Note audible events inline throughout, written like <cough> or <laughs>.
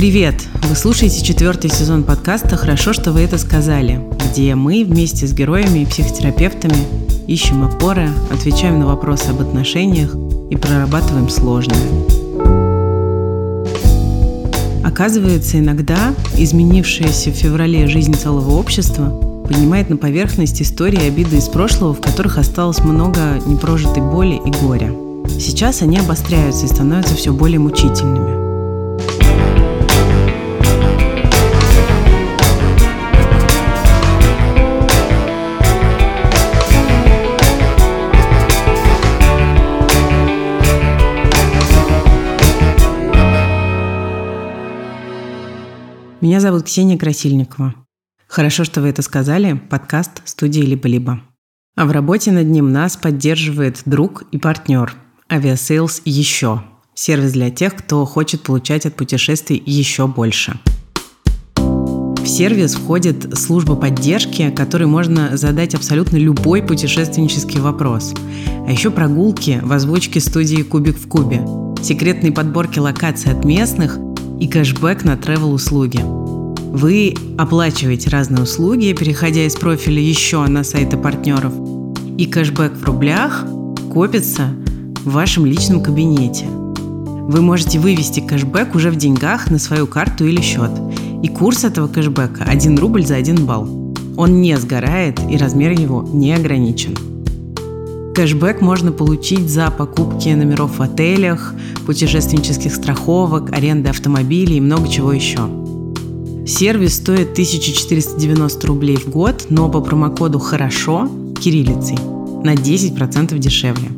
Привет! Вы слушаете четвертый сезон подкаста «Хорошо, что вы это сказали», где мы вместе с героями и психотерапевтами ищем опоры, отвечаем на вопросы об отношениях и прорабатываем сложное. Оказывается, иногда изменившаяся в феврале жизнь целого общества поднимает на поверхность истории обиды из прошлого, в которых осталось много непрожитой боли и горя. Сейчас они обостряются и становятся все более мучительными. Меня зовут Ксения Красильникова. Хорошо, что вы это сказали. Подкаст студии «Либо-либо». А в работе над ним нас поддерживает друг и партнер Aviasales «Еще» – сервис для тех, кто хочет получать от путешествий еще больше. В сервис входит служба поддержки, которой можно задать абсолютно любой путешественнический вопрос. А еще прогулки в озвучке студии «Кубик в кубе», секретные подборки локаций от местных – и кэшбэк на travel-услуги. Вы оплачиваете разные услуги, переходя из профиля еще на сайты партнеров, и кэшбэк в рублях копится в вашем личном кабинете. Вы можете вывести кэшбэк уже в деньгах на свою карту или счет. И курс этого кэшбэка 1 рубль за 1 балл. Он не сгорает и размер его не ограничен. Кэшбэк можно получить за покупки номеров в отелях, путешественнических страховок, аренды автомобилей и много чего еще. Сервис стоит 1490 рублей в год, но по промокоду «Хорошо» кириллицей на 10% дешевле.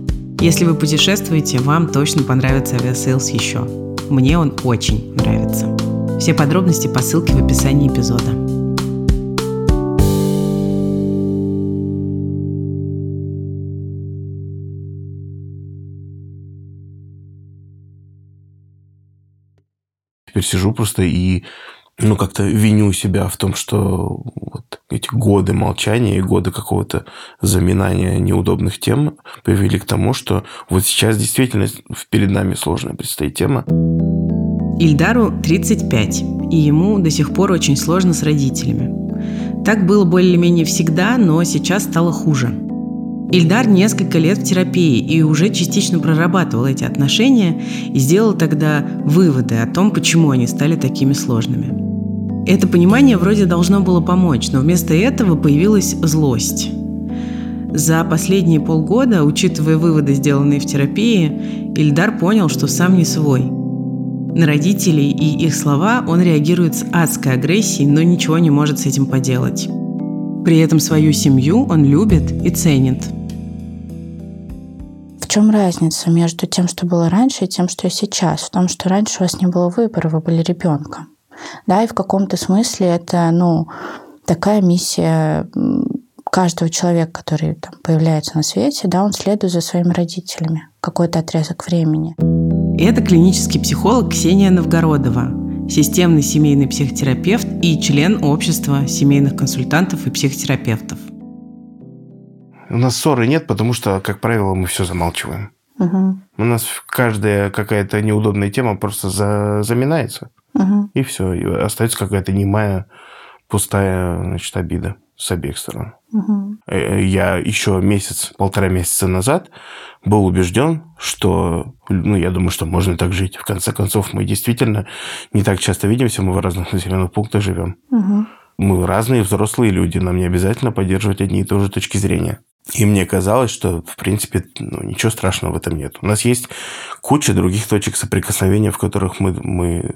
Если вы путешествуете, вам точно понравится Aviasales еще. Мне он очень нравится. Все подробности по ссылке в описании эпизода. Сижу просто и ну, как-то виню себя в том, что вот эти годы молчания и годы какого-то заминания неудобных тем привели к тому, что вот сейчас действительно перед нами сложная предстоит тема. Ильдару 35, и ему до сих пор очень сложно с родителями. Так было более-менее всегда, но сейчас стало хуже – Ильдар несколько лет в терапии и уже частично прорабатывал эти отношения и сделал тогда выводы о том, почему они стали такими сложными. Это понимание вроде должно было помочь, но вместо этого появилась злость. За последние полгода, учитывая выводы, сделанные в терапии, Ильдар понял, что сам не свой. На родителей и их слова он реагирует с адской агрессией, но ничего не может с этим поделать. При этом свою семью он любит и ценит – чем разница между тем, что было раньше, и тем, что сейчас? В том, что раньше у вас не было выбора, вы были ребенком. Да, и в каком-то смысле это, ну, такая миссия каждого человека, который там, появляется на свете, да, он следует за своими родителями какой-то отрезок времени. Это клинический психолог Ксения Новгородова, системный семейный психотерапевт и член общества семейных консультантов и психотерапевтов. У нас ссоры нет, потому что, как правило, мы все замалчиваем. Угу. У нас каждая какая-то неудобная тема просто за, заминается. Угу. И все. И остается какая-то немая, пустая значит, обида с обеих сторон. Угу. Я еще месяц, полтора месяца назад был убежден, что, ну, я думаю, что можно так жить. В конце концов, мы действительно не так часто видимся, мы в разных населенных пунктах живем. Угу. Мы разные взрослые люди, нам не обязательно поддерживать одни и те же точки зрения. И мне казалось, что, в принципе, ну, ничего страшного в этом нет. У нас есть куча других точек соприкосновения, в которых мы, мы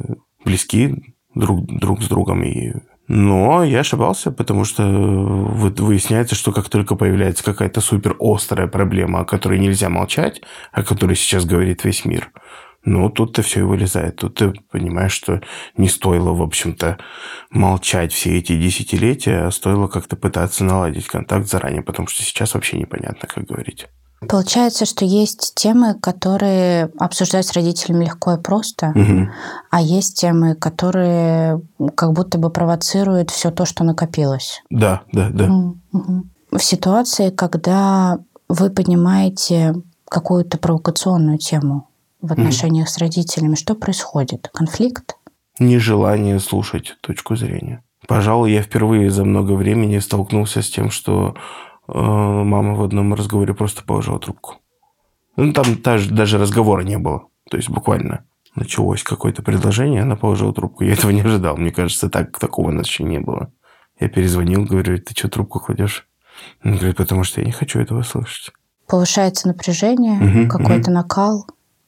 близки друг, друг с другом. И... Но я ошибался, потому что вот выясняется, что как только появляется какая-то супер острая проблема, о которой нельзя молчать, о которой сейчас говорит весь мир – ну, тут-то все и вылезает. Тут ты понимаешь, что не стоило, в общем-то, молчать все эти десятилетия, а стоило как-то пытаться наладить контакт заранее, потому что сейчас вообще непонятно, как говорить. Получается, что есть темы, которые обсуждать с родителями легко и просто, угу. а есть темы, которые как будто бы провоцируют все то, что накопилось. Да, да, да. Угу. В ситуации, когда вы понимаете какую-то провокационную тему, в отношениях mm-hmm. с родителями, что происходит? Конфликт? нежелание слушать точку зрения. Пожалуй, я впервые за много времени столкнулся с тем, что э, мама в одном разговоре просто положила трубку. Ну, там даже, даже разговора не было. То есть буквально началось какое-то предложение, она положила трубку. Я этого не ожидал. Мне кажется, так, такого у нас еще не было. Я перезвонил, говорю, ты что трубку кладешь? Он говорит, потому что я не хочу этого слышать. Повышается напряжение, угу, какой-то угу. накал,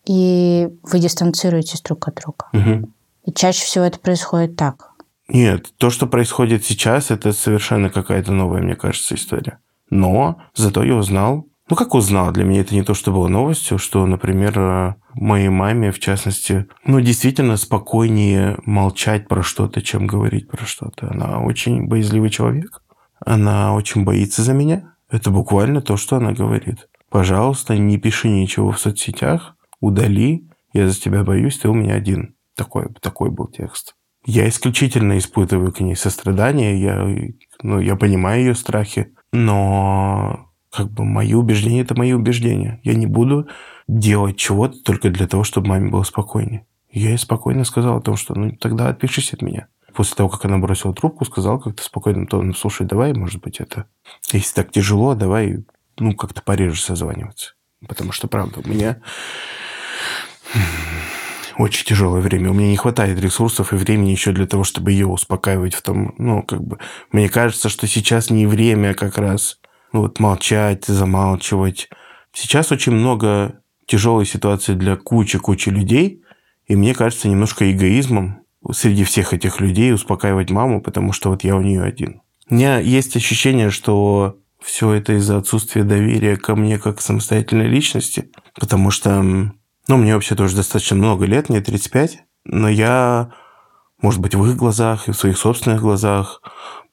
и вы дистанцируетесь друг от друга. Угу. И чаще всего это происходит так. Нет, то, что происходит сейчас, это совершенно какая-то новая, мне кажется, история. Но зато я узнал, ну как узнал, для меня это не то, что было новостью, что, например, э, моей маме, в частности, ну действительно спокойнее молчать про что-то, чем говорить про что-то. Она очень боязливый человек, она очень боится за меня. Это буквально то, что она говорит. Пожалуйста, не пиши ничего в соцсетях, удали, я за тебя боюсь, ты у меня один. Такой, такой был текст. Я исключительно испытываю к ней сострадание, я, ну, я понимаю ее страхи, но как бы мои убеждения – это мои убеждения. Я не буду делать чего-то только для того, чтобы маме было спокойнее. Я ей спокойно сказал о том, что ну тогда отпишись от меня. После того, как она бросила трубку, сказал как-то спокойным тоном, слушай, давай, может быть, это... Если так тяжело, давай, ну, как-то пореже созваниваться. Потому что, правда, у меня <laughs> очень тяжелое время. У меня не хватает ресурсов и времени еще для того, чтобы ее успокаивать в том, ну, как бы, мне кажется, что сейчас не время как раз ну, вот молчать, замалчивать. Сейчас очень много тяжелой ситуации для кучи-кучи людей, и мне кажется немножко эгоизмом среди всех этих людей успокаивать маму, потому что вот я у нее один. У меня есть ощущение, что все это из-за отсутствия доверия ко мне как самостоятельной личности, потому что ну, мне вообще тоже достаточно много лет, мне 35, но я, может быть, в их глазах и в своих собственных глазах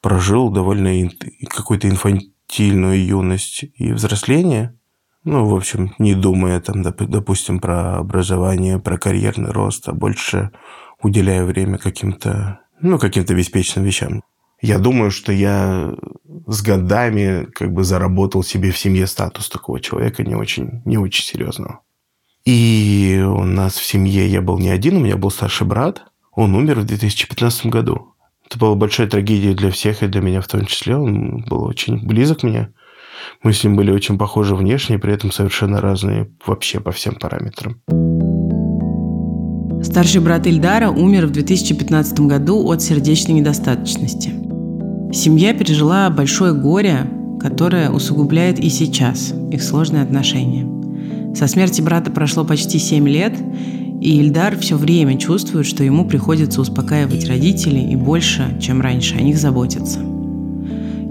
прожил довольно какой-то инфантильную юность и взросление. Ну, в общем, не думая там, допустим, про образование, про карьерный рост, а больше уделяя время каким-то, ну, каким-то беспечным вещам. Я думаю, что я с годами как бы заработал себе в семье статус такого человека не очень, не очень серьезного. И у нас в семье я был не один, у меня был старший брат. Он умер в 2015 году. Это была большая трагедия для всех и для меня в том числе. Он был очень близок мне. Мы с ним были очень похожи внешне, при этом совершенно разные вообще по всем параметрам. Старший брат Ильдара умер в 2015 году от сердечной недостаточности. Семья пережила большое горе, которое усугубляет и сейчас их сложные отношения. Со смерти брата прошло почти 7 лет, и Ильдар все время чувствует, что ему приходится успокаивать родителей и больше, чем раньше, о них заботиться.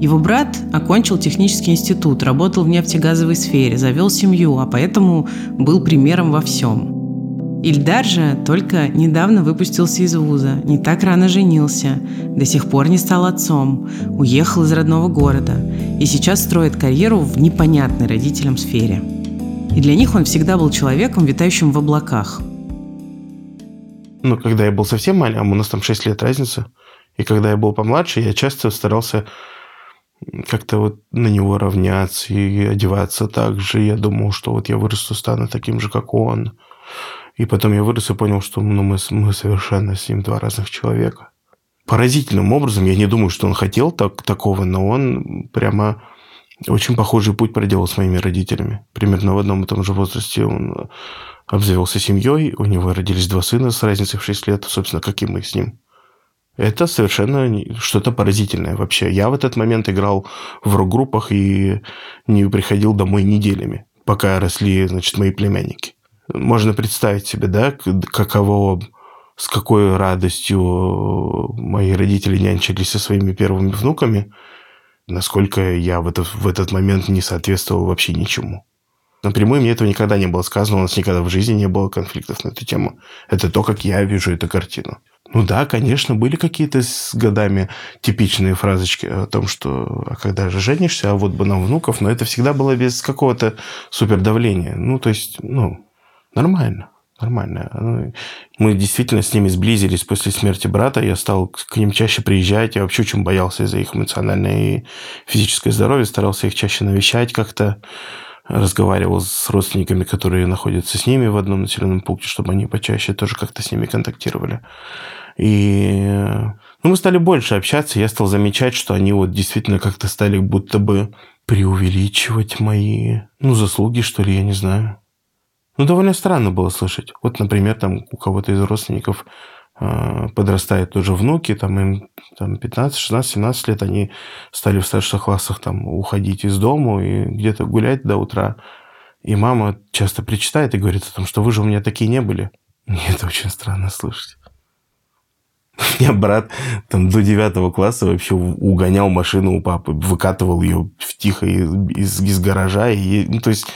Его брат окончил технический институт, работал в нефтегазовой сфере, завел семью, а поэтому был примером во всем. Ильдар же только недавно выпустился из вуза, не так рано женился, до сих пор не стал отцом, уехал из родного города и сейчас строит карьеру в непонятной родителям сфере – и для них он всегда был человеком, витающим в облаках. Ну, когда я был совсем маленьким, у нас там 6 лет разница, и когда я был помладше, я часто старался как-то вот на него равняться и одеваться так же. Я думал, что вот я вырасту, стану таким же, как он. И потом я вырос и понял, что ну, мы, мы совершенно с ним два разных человека. Поразительным образом, я не думаю, что он хотел так, такого, но он прямо очень похожий путь проделал с моими родителями. Примерно в одном и том же возрасте он обзавелся семьей, у него родились два сына с разницей в 6 лет, собственно, как и мы с ним. Это совершенно что-то поразительное вообще. Я в этот момент играл в рок-группах и не приходил домой неделями, пока росли, значит, мои племянники. Можно представить себе, да, каково, с какой радостью мои родители нянчились со своими первыми внуками – насколько я в этот, в этот момент не соответствовал вообще ничему. Напрямую мне этого никогда не было сказано, у нас никогда в жизни не было конфликтов на эту тему. Это то, как я вижу эту картину. Ну да, конечно, были какие-то с годами типичные фразочки о том, что а когда же женишься, а вот бы нам внуков, но это всегда было без какого-то супердавления. Ну, то есть, ну, нормально нормально. Ну, мы действительно с ними сблизились после смерти брата. Я стал к ним чаще приезжать. Я вообще очень боялся за их эмоциональное и физическое здоровье. Старался их чаще навещать как-то. Разговаривал с родственниками, которые находятся с ними в одном населенном пункте, чтобы они почаще тоже как-то с ними контактировали. И ну, мы стали больше общаться, я стал замечать, что они вот действительно как-то стали будто бы преувеличивать мои, ну, заслуги, что ли, я не знаю. Ну, довольно странно было слышать. Вот, например, там у кого-то из родственников э, подрастают тоже внуки, там им там, 15, 16, 17 лет, они стали в старших классах там уходить из дома и где-то гулять до утра. И мама часто причитает и говорит о том, что вы же у меня такие не были. <laughs> Мне это очень странно слышать. <laughs> У меня брат там до девятого класса вообще угонял машину у папы, выкатывал ее тихо из, из гаража. И, ну, то есть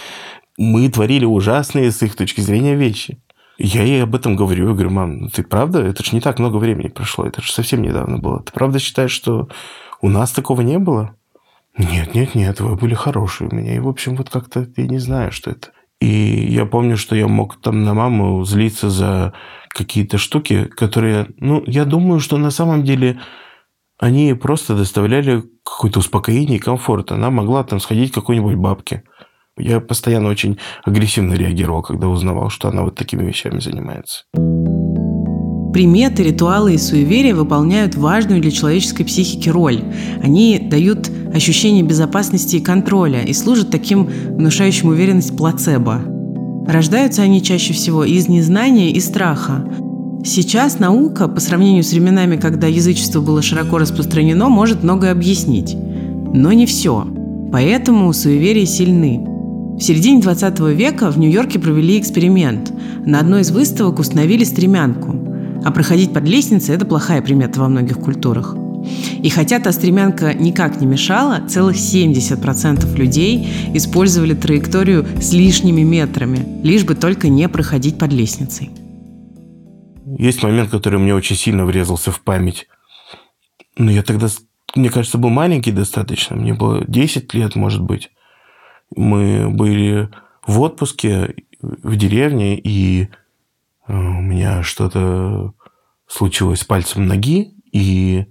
мы творили ужасные с их точки зрения вещи. Я ей об этом говорю. Я говорю, мам, ну ты правда? Это же не так много времени прошло. Это же совсем недавно было. Ты правда считаешь, что у нас такого не было? Нет, нет, нет, вы были хорошие у меня. И, в общем, вот как-то я не знаю, что это. И я помню, что я мог там на маму злиться за какие-то штуки, которые, ну, я думаю, что на самом деле они просто доставляли какое-то успокоение и комфорт. Она могла там сходить к какой-нибудь бабке. Я постоянно очень агрессивно реагировал, когда узнавал, что она вот такими вещами занимается. Приметы, ритуалы и суеверия выполняют важную для человеческой психики роль. Они дают ощущение безопасности и контроля и служат таким внушающим уверенность плацебо. Рождаются они чаще всего из незнания и страха. Сейчас наука, по сравнению с временами, когда язычество было широко распространено, может многое объяснить. Но не все. Поэтому суеверия сильны. В середине 20 века в Нью-Йорке провели эксперимент. На одной из выставок установили стремянку. А проходить под лестницей – это плохая примета во многих культурах. И хотя та стремянка никак не мешала, целых 70% людей использовали траекторию с лишними метрами, лишь бы только не проходить под лестницей. Есть момент, который мне очень сильно врезался в память. Но я тогда, мне кажется, был маленький достаточно. Мне было 10 лет, может быть. Мы были в отпуске в деревне, и э, у меня что-то случилось с пальцем ноги, и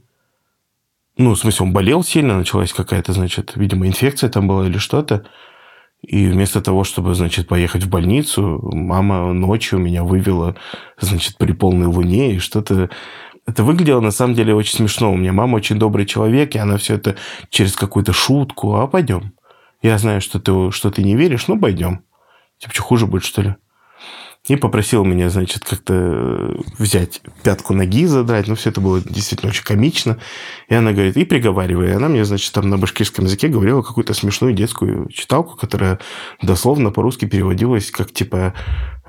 ну, в смысле, он болел сильно, началась какая-то, значит, видимо, инфекция там была или что-то. И вместо того, чтобы, значит, поехать в больницу, мама ночью меня вывела, значит, при полной луне и что-то... Это выглядело, на самом деле, очень смешно. У меня мама очень добрый человек, и она все это через какую-то шутку. А пойдем. Я знаю, что ты, что ты не веришь, ну, пойдем. Типа, что хуже будет, что ли? И попросил меня, значит, как-то э, взять пятку ноги задрать. Ну, все это было действительно очень комично. И она говорит, и приговаривай. И она мне, значит, там на башкирском языке говорила какую-то смешную детскую читалку, которая дословно по-русски переводилась как, типа,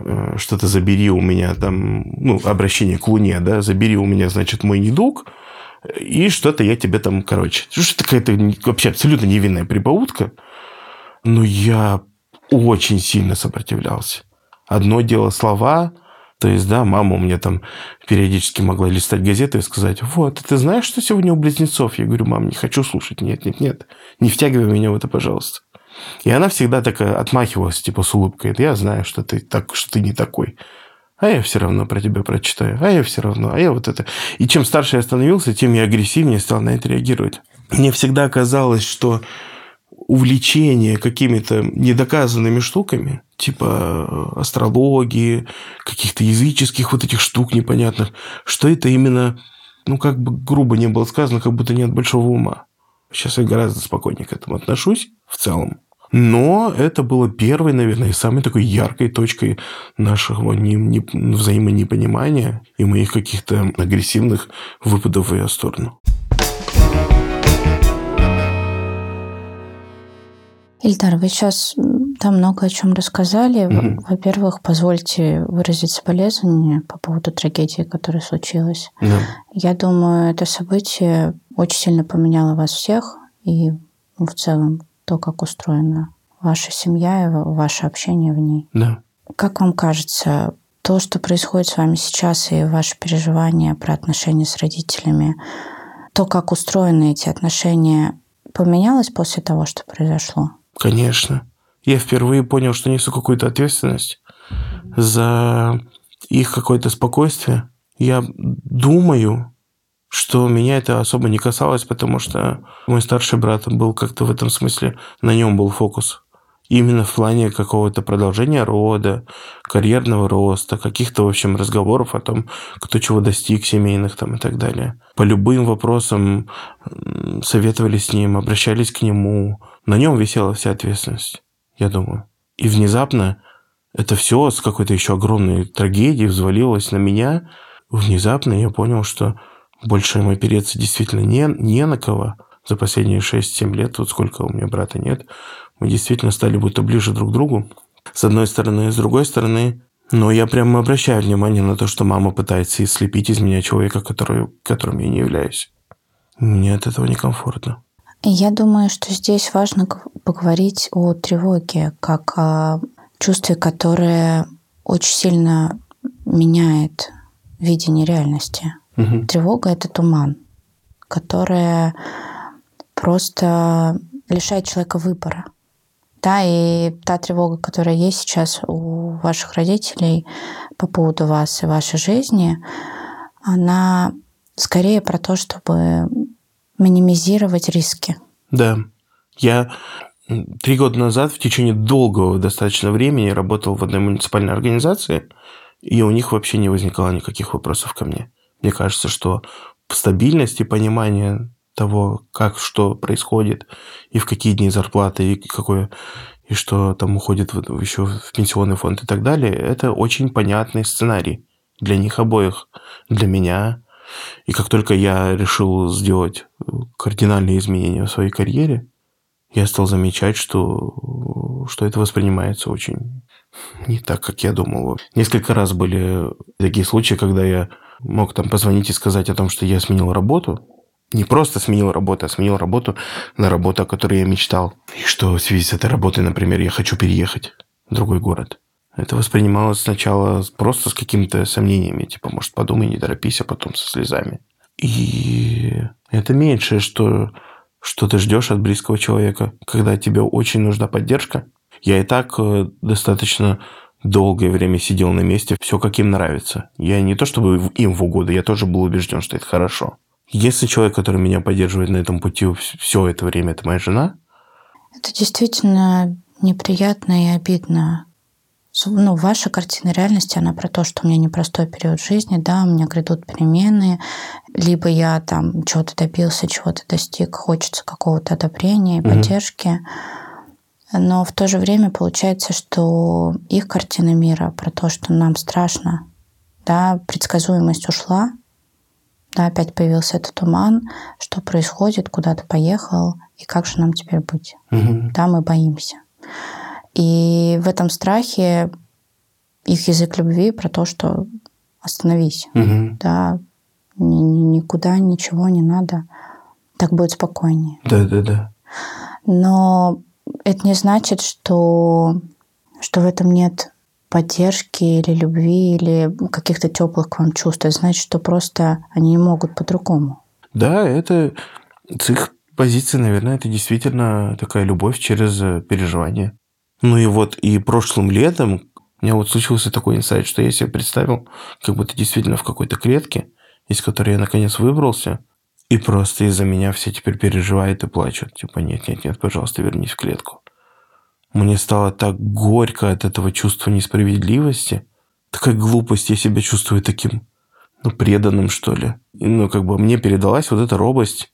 э, что-то «забери у меня там», ну, обращение к Луне, да, «забери у меня, значит, мой недуг», и что-то я тебе там, короче, что какая-то вообще абсолютно невинная прибаутка. Но я очень сильно сопротивлялся. Одно дело слова, то есть, да, мама у меня там периодически могла листать газеты и сказать, вот, ты знаешь, что сегодня у близнецов? Я говорю, мам, не хочу слушать, нет, нет, нет, не втягивай меня в это, пожалуйста. И она всегда такая отмахивалась, типа, с улыбкой. Я знаю, что ты, так, что ты не такой. А я все равно про тебя прочитаю. А я все равно. А я вот это. И чем старше я становился, тем я агрессивнее стал на это реагировать. Мне всегда казалось, что увлечение какими-то недоказанными штуками, типа э, астрологии, каких-то языческих вот этих штук непонятных, что это именно, ну, как бы грубо не было сказано, как будто нет большого ума. Сейчас я гораздо спокойнее к этому отношусь в целом. Но это было первой, наверное, и самой такой яркой точкой нашего не, не, взаимонепонимания и моих каких-то агрессивных выпадов в ее сторону. Ильдар, вы сейчас там много о чем рассказали. Угу. Во-первых, позвольте выразить соболезнования по поводу трагедии, которая случилась. Да. Я думаю, это событие очень сильно поменяло вас всех и в целом то, как устроена ваша семья и ваше общение в ней. Да. Как вам кажется, то, что происходит с вами сейчас, и ваши переживания про отношения с родителями, то, как устроены эти отношения, поменялось после того, что произошло? Конечно. Я впервые понял, что несу какую-то ответственность за их какое-то спокойствие. Я думаю, что меня это особо не касалось, потому что мой старший брат был как-то в этом смысле, на нем был фокус. Именно в плане какого-то продолжения рода, карьерного роста, каких-то, в общем, разговоров о том, кто чего достиг, семейных там и так далее. По любым вопросам советовали с ним, обращались к нему. На нем висела вся ответственность, я думаю. И внезапно это все с какой-то еще огромной трагедией взвалилось на меня. Внезапно я понял, что больше ему опереться действительно не, не на кого. За последние 6-7 лет, вот сколько у меня брата нет, мы действительно стали будто ближе друг к другу. С одной стороны. С другой стороны, но я прямо обращаю внимание на то, что мама пытается слепить из меня человека, который, которым я не являюсь. Мне от этого некомфортно. Я думаю, что здесь важно поговорить о тревоге, как о чувстве, которое очень сильно меняет видение реальности. Угу. Тревога это туман, которая просто лишает человека выбора. Да, и та тревога, которая есть сейчас у ваших родителей по поводу вас и вашей жизни, она скорее про то, чтобы минимизировать риски. Да. Я три года назад в течение долгого достаточно времени работал в одной муниципальной организации, и у них вообще не возникало никаких вопросов ко мне. Мне кажется, что стабильность и понимание того, как что происходит, и в какие дни зарплаты, и какое и что там уходит еще в пенсионный фонд и так далее, это очень понятный сценарий для них обоих, для меня. И как только я решил сделать кардинальные изменения в своей карьере, я стал замечать, что, что это воспринимается очень не так, как я думал. Несколько раз были такие случаи, когда я мог там позвонить и сказать о том, что я сменил работу, не просто сменил работу, а сменил работу на работу, о которой я мечтал. И что в связи с этой работой, например, я хочу переехать в другой город. Это воспринималось сначала просто с какими-то сомнениями, типа, может, подумай, не торопись, а потом со слезами. И это меньшее, что, что ты ждешь от близкого человека, когда тебе очень нужна поддержка. Я и так э, достаточно долгое время сидел на месте, все как им нравится. Я не то чтобы им в угоду, я тоже был убежден, что это хорошо. Если человек, который меня поддерживает на этом пути все это время, это моя жена. Это действительно неприятно и обидно. Ну, ваша картина реальности, она про то, что у меня непростой период жизни, да, у меня грядут перемены, либо я там чего-то добился, чего-то достиг, хочется какого-то одобрения и угу. поддержки. Но в то же время получается, что их картина мира про то, что нам страшно, да, предсказуемость ушла, да, опять появился этот туман, что происходит, куда ты поехал, и как же нам теперь быть. Угу. Да, мы боимся. И в этом страхе их язык любви про то, что остановись, угу. да, ни, ни, никуда ничего не надо, так будет спокойнее. Да, да, да. Но это не значит, что, что в этом нет поддержки или любви, или каких-то теплых к вам чувств. Это значит, что просто они не могут по-другому. Да, это с их позиции, наверное, это действительно такая любовь через э, переживание. Ну и вот и прошлым летом у меня вот случился такой инсайт, что я себе представил, как будто действительно в какой-то клетке, из которой я наконец выбрался, и просто из-за меня все теперь переживают и плачут. Типа, нет, нет, нет, пожалуйста, вернись в клетку. Мне стало так горько от этого чувства несправедливости. Такая глупость, я себя чувствую таким, ну, преданным, что ли. Ну, как бы мне передалась вот эта робость.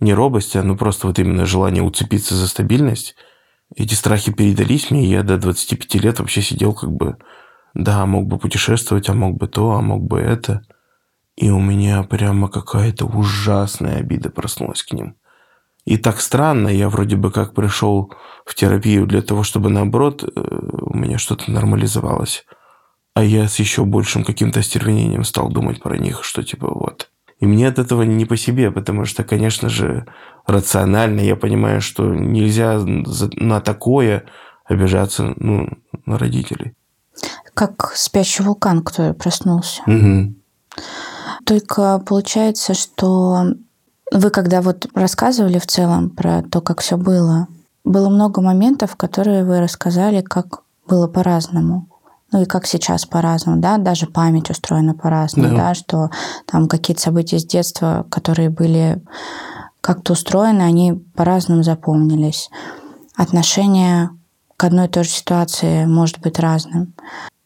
Не робость, а ну просто вот именно желание уцепиться за стабильность. Эти страхи передались мне, и я до 25 лет вообще сидел как бы, да, мог бы путешествовать, а мог бы то, а мог бы это. И у меня прямо какая-то ужасная обида проснулась к ним. И так странно, я вроде бы как пришел в терапию для того, чтобы наоборот э, у меня что-то нормализовалось. А я с еще большим каким-то остервенением стал думать про них, что типа вот. И мне от этого не по себе, потому что, конечно же, рационально я понимаю, что нельзя на такое обижаться ну, на родителей. Как спящий вулкан, который проснулся. Угу. Только получается, что вы когда вот рассказывали в целом про то, как все было, было много моментов, которые вы рассказали, как было по-разному. Ну и как сейчас по-разному, да, даже память устроена по-разному, да. да, что там какие-то события с детства, которые были как-то устроены, они по-разному запомнились. Отношение к одной и той же ситуации может быть разным.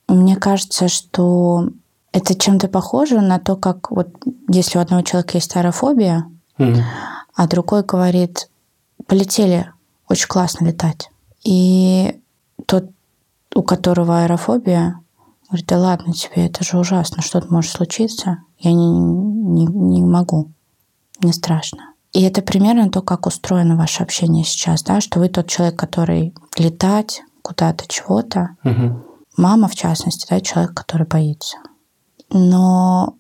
Мне кажется, что это чем-то похоже на то, как вот если у одного человека есть аэрофобия, mm-hmm. а другой говорит, полетели, очень классно летать. И тот, у которого аэрофобия, говорит, да ладно тебе, это же ужасно, что-то может случиться, я не, не, не могу, не страшно. И это примерно то, как устроено ваше общение сейчас, да, что вы тот человек, который летать куда-то, чего-то. Угу. Мама, в частности, да, человек, который боится. Но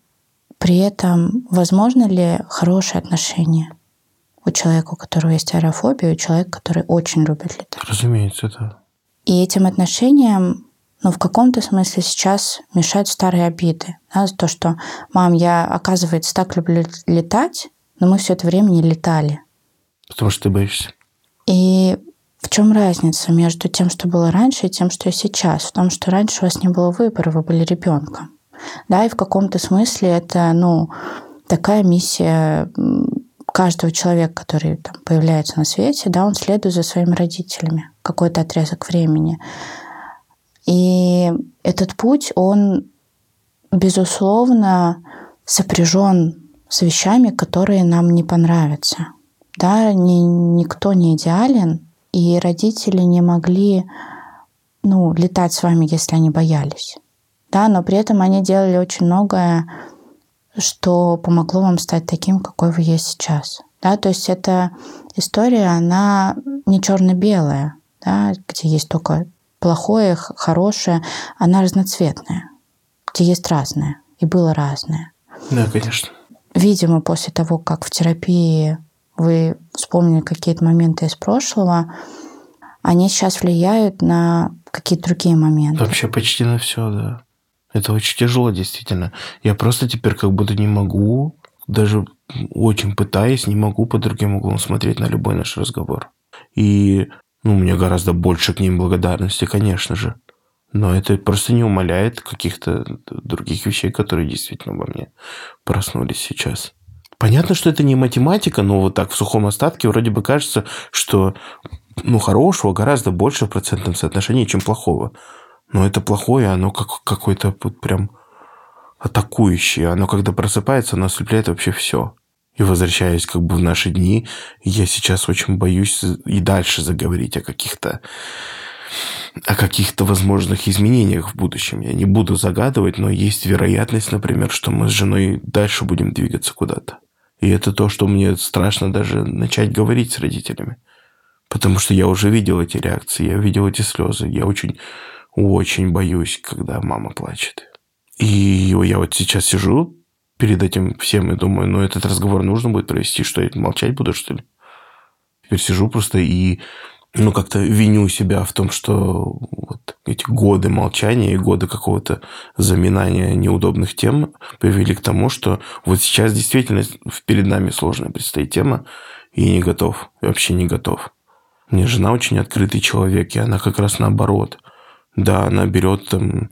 при этом возможно ли хорошие отношения у человека, у которого есть аэрофобия, у человека, который очень любит летать? Разумеется, да. И этим отношениям ну, в каком-то смысле сейчас мешают старые обиды. Да, то, что, мам, я, оказывается, так люблю летать, но мы все это время не летали. Потому что ты боишься. И в чем разница между тем, что было раньше, и тем, что сейчас? В том, что раньше у вас не было выбора, вы были ребенком. Да, и в каком-то смысле это, ну, такая миссия каждого человека, который там, появляется на свете, да, он следует за своими родителями какой-то отрезок времени. И этот путь, он, безусловно, сопряжен с вещами, которые нам не понравятся. Да, ни, никто не идеален, и родители не могли ну, летать с вами, если они боялись. Да, но при этом они делали очень многое, что помогло вам стать таким, какой вы есть сейчас. Да, то есть эта история, она не черно-белая, да, где есть только плохое, хорошее, она разноцветная, где есть разное, и было разное. Да, конечно видимо, после того, как в терапии вы вспомнили какие-то моменты из прошлого, они сейчас влияют на какие-то другие моменты. Вообще почти на все, да. Это очень тяжело, действительно. Я просто теперь как будто не могу, даже очень пытаясь, не могу по другим углом смотреть на любой наш разговор. И ну, у меня гораздо больше к ним благодарности, конечно же. Но это просто не умаляет каких-то других вещей, которые действительно во мне проснулись сейчас. Понятно, что это не математика, но вот так в сухом остатке вроде бы кажется, что ну, хорошего гораздо больше в процентном соотношении, чем плохого. Но это плохое, оно как какое-то вот прям атакующее. Оно, когда просыпается, оно ослепляет вообще все. И возвращаясь как бы в наши дни, я сейчас очень боюсь и дальше заговорить о каких-то о каких-то возможных изменениях в будущем. Я не буду загадывать, но есть вероятность, например, что мы с женой дальше будем двигаться куда-то. И это то, что мне страшно даже начать говорить с родителями. Потому что я уже видел эти реакции, я видел эти слезы. Я очень, очень боюсь, когда мама плачет. И я вот сейчас сижу перед этим всем и думаю, ну этот разговор нужно будет провести, что я молчать буду, что ли? Теперь сижу просто и ну, как-то виню себя в том, что вот эти годы молчания и годы какого-то заминания неудобных тем привели к тому, что вот сейчас действительно перед нами сложная предстоит тема, и не готов, вообще не готов. Мне жена очень открытый человек, и она как раз наоборот. Да, она берет там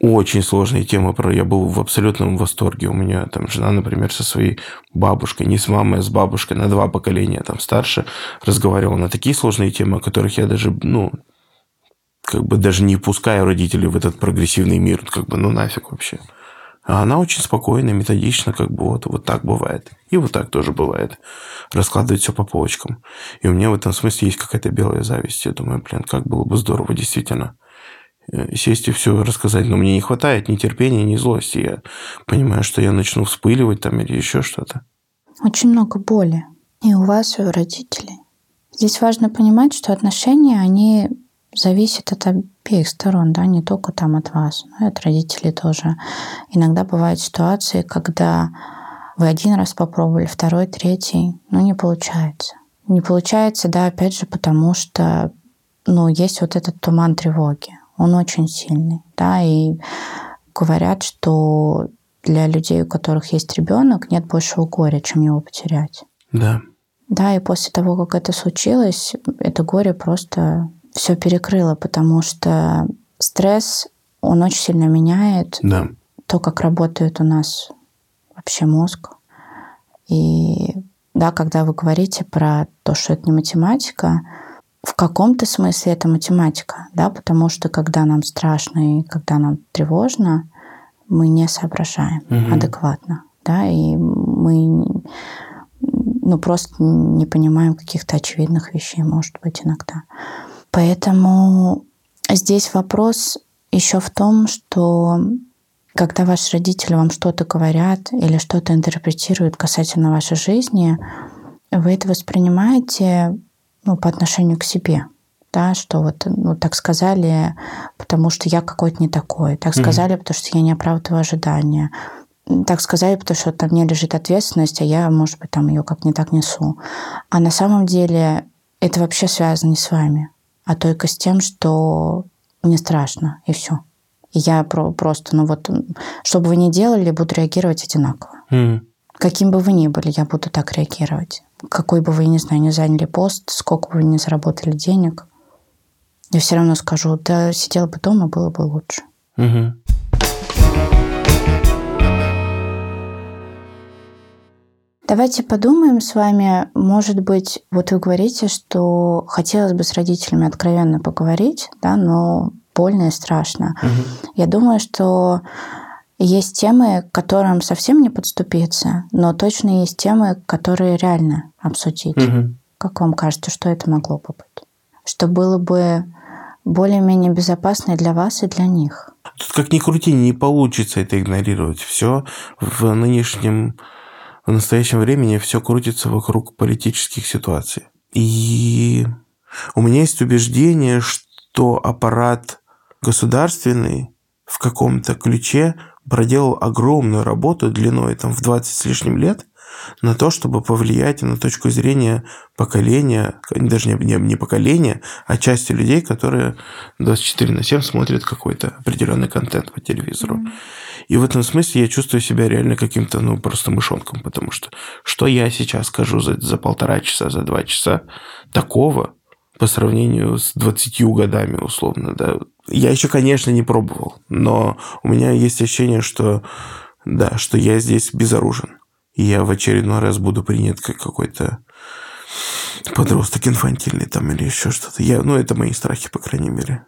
очень сложные темы. Про я был в абсолютном восторге. У меня там жена, например, со своей бабушкой, не с мамой, а с бабушкой на два поколения там старше, разговаривала на такие сложные темы, о которых я даже, ну, как бы даже не пускаю родителей в этот прогрессивный мир, как бы, ну нафиг вообще. А она очень спокойно, методично, как бы вот, вот так бывает. И вот так тоже бывает. Раскладывать все по полочкам. И у меня в этом смысле есть какая-то белая зависть. Я думаю, блин, как было бы здорово, действительно сесть и все рассказать, но мне не хватает ни терпения, ни злости. Я понимаю, что я начну вспыливать там или еще что-то. Очень много боли. И у вас, и у родителей. Здесь важно понимать, что отношения, они зависят от обеих сторон, да, не только там от вас, но и от родителей тоже. Иногда бывают ситуации, когда вы один раз попробовали, второй, третий, но не получается. Не получается, да, опять же, потому что ну, есть вот этот туман тревоги он очень сильный. Да, и говорят, что для людей, у которых есть ребенок, нет большего горя, чем его потерять. Да. Да, и после того, как это случилось, это горе просто все перекрыло, потому что стресс, он очень сильно меняет да. то, как работает у нас вообще мозг. И да, когда вы говорите про то, что это не математика, в каком-то смысле это математика, да, потому что когда нам страшно и когда нам тревожно, мы не соображаем угу. адекватно, да, и мы ну, просто не понимаем каких-то очевидных вещей, может быть, иногда. Поэтому здесь вопрос еще в том, что когда ваши родители вам что-то говорят или что-то интерпретируют касательно вашей жизни, вы это воспринимаете ну, по отношению к себе. Да, что вот ну, так сказали, потому что я какой-то не такой. Так сказали, mm-hmm. потому что я не оправдываю ожидания. Так сказали, потому что там мне лежит ответственность, а я, может быть, там ее как не так несу. А на самом деле это вообще связано не с вами, а только с тем, что мне страшно, и все я про просто, ну вот, что бы вы ни делали, буду реагировать одинаково. Mm. Каким бы вы ни были, я буду так реагировать. Какой бы вы, не знаю, не заняли пост, сколько бы вы не заработали денег, я все равно скажу, да сидела бы дома, было бы лучше. Mm-hmm. Давайте подумаем с вами, может быть, вот вы говорите, что хотелось бы с родителями откровенно поговорить, да, но больно и страшно. Угу. Я думаю, что есть темы, к которым совсем не подступиться, но точно есть темы, которые реально обсудить. Угу. Как вам кажется, что это могло бы быть? Что было бы более-менее безопасно для вас, и для них? Тут как ни крути, не получится это игнорировать. Все в нынешнем, в настоящем времени все крутится вокруг политических ситуаций. И у меня есть убеждение, что аппарат государственный в каком-то ключе проделал огромную работу длиной там, в 20 с лишним лет на то, чтобы повлиять на точку зрения поколения, даже не, не поколения, а части людей, которые 24 на 7 смотрят какой-то определенный контент по телевизору. Mm-hmm. И в этом смысле я чувствую себя реально каким-то, ну, просто мышонком, потому что что я сейчас скажу за, за полтора часа, за два часа такого, по сравнению с 20 годами, условно, да. Я еще, конечно, не пробовал, но у меня есть ощущение, что, да, что я здесь безоружен. И я в очередной раз буду принят как какой-то подросток инфантильный там или еще что-то. Я, ну, это мои страхи, по крайней мере.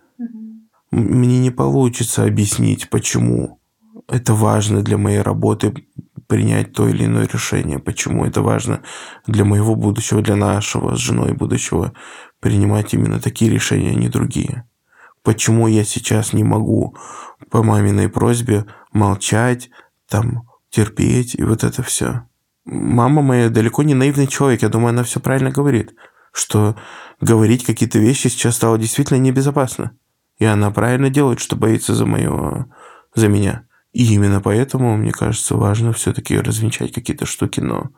Мне не получится объяснить, почему это важно для моей работы принять то или иное решение, почему это важно для моего будущего, для нашего с женой будущего принимать именно такие решения, а не другие. Почему я сейчас не могу по маминой просьбе молчать, там, терпеть и вот это все. Мама моя далеко не наивный человек, я думаю, она все правильно говорит, что говорить какие-то вещи сейчас стало действительно небезопасно. И она правильно делает, что боится за моего, за меня. И именно поэтому, мне кажется, важно все-таки развенчать какие-то штуки. Но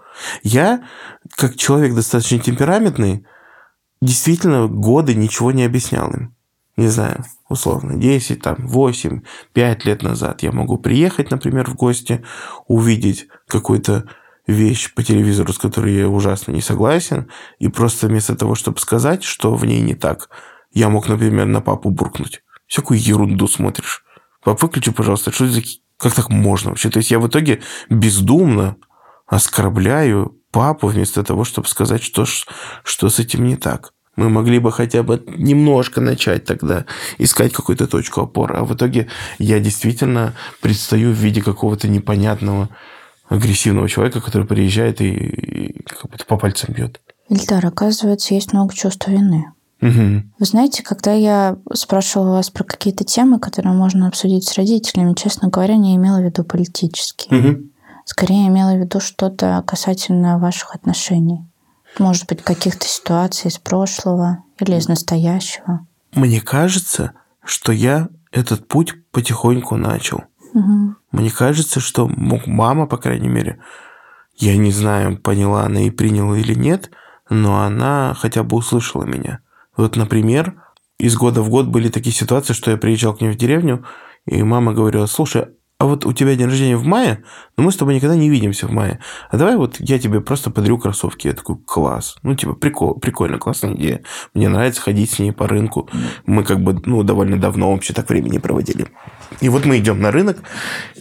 я, как человек достаточно темпераментный, действительно годы ничего не объяснял им. Не знаю, условно, 10, там, 8, 5 лет назад я могу приехать, например, в гости, увидеть какую-то вещь по телевизору, с которой я ужасно не согласен, и просто вместо того, чтобы сказать, что в ней не так, я мог, например, на папу буркнуть. Всякую ерунду смотришь. Пап, выключи, пожалуйста, что это за... Как так можно вообще? То есть я в итоге бездумно оскорбляю папу вместо того, чтобы сказать, что, что с этим не так. Мы могли бы хотя бы немножко начать тогда искать какую-то точку опоры. А в итоге я действительно предстаю в виде какого-то непонятного агрессивного человека, который приезжает и, и как будто по пальцам бьет. Ильдар, оказывается, есть много чувств вины. Угу. Вы знаете, когда я спрашивала вас про какие-то темы, которые можно обсудить с родителями, честно говоря, не имела в виду политические. Угу. Скорее имела в виду что-то касательно ваших отношений. Может быть, каких-то ситуаций из прошлого или из настоящего. Мне кажется, что я этот путь потихоньку начал. Угу. Мне кажется, что мама, по крайней мере, я не знаю, поняла она и приняла или нет, но она хотя бы услышала меня. Вот, например, из года в год были такие ситуации, что я приезжал к ней в деревню, и мама говорила, слушай, а вот у тебя день рождения в мае, но мы с тобой никогда не видимся в мае. А давай вот я тебе просто подарю кроссовки. Я такой, класс. Ну, типа, прикол, прикольно, классная идея. Мне нравится ходить с ней по рынку. Мы как бы, ну, довольно давно вообще так времени проводили. И вот мы идем на рынок,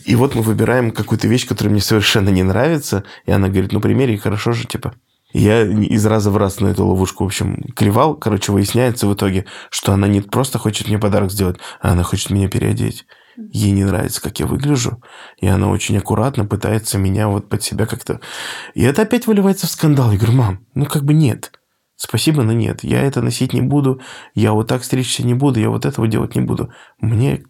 и вот мы выбираем какую-то вещь, которая мне совершенно не нравится, и она говорит, ну, примери, хорошо же, типа. Я из раза в раз на эту ловушку, в общем, клевал. Короче, выясняется в итоге, что она не просто хочет мне подарок сделать, а она хочет меня переодеть. Ей не нравится, как я выгляжу, и она очень аккуратно пытается меня вот под себя как-то... И это опять выливается в скандал. Я говорю, мам, ну как бы нет. Спасибо, но нет. Я это носить не буду, я вот так стричься не буду, я вот этого делать не буду. Мне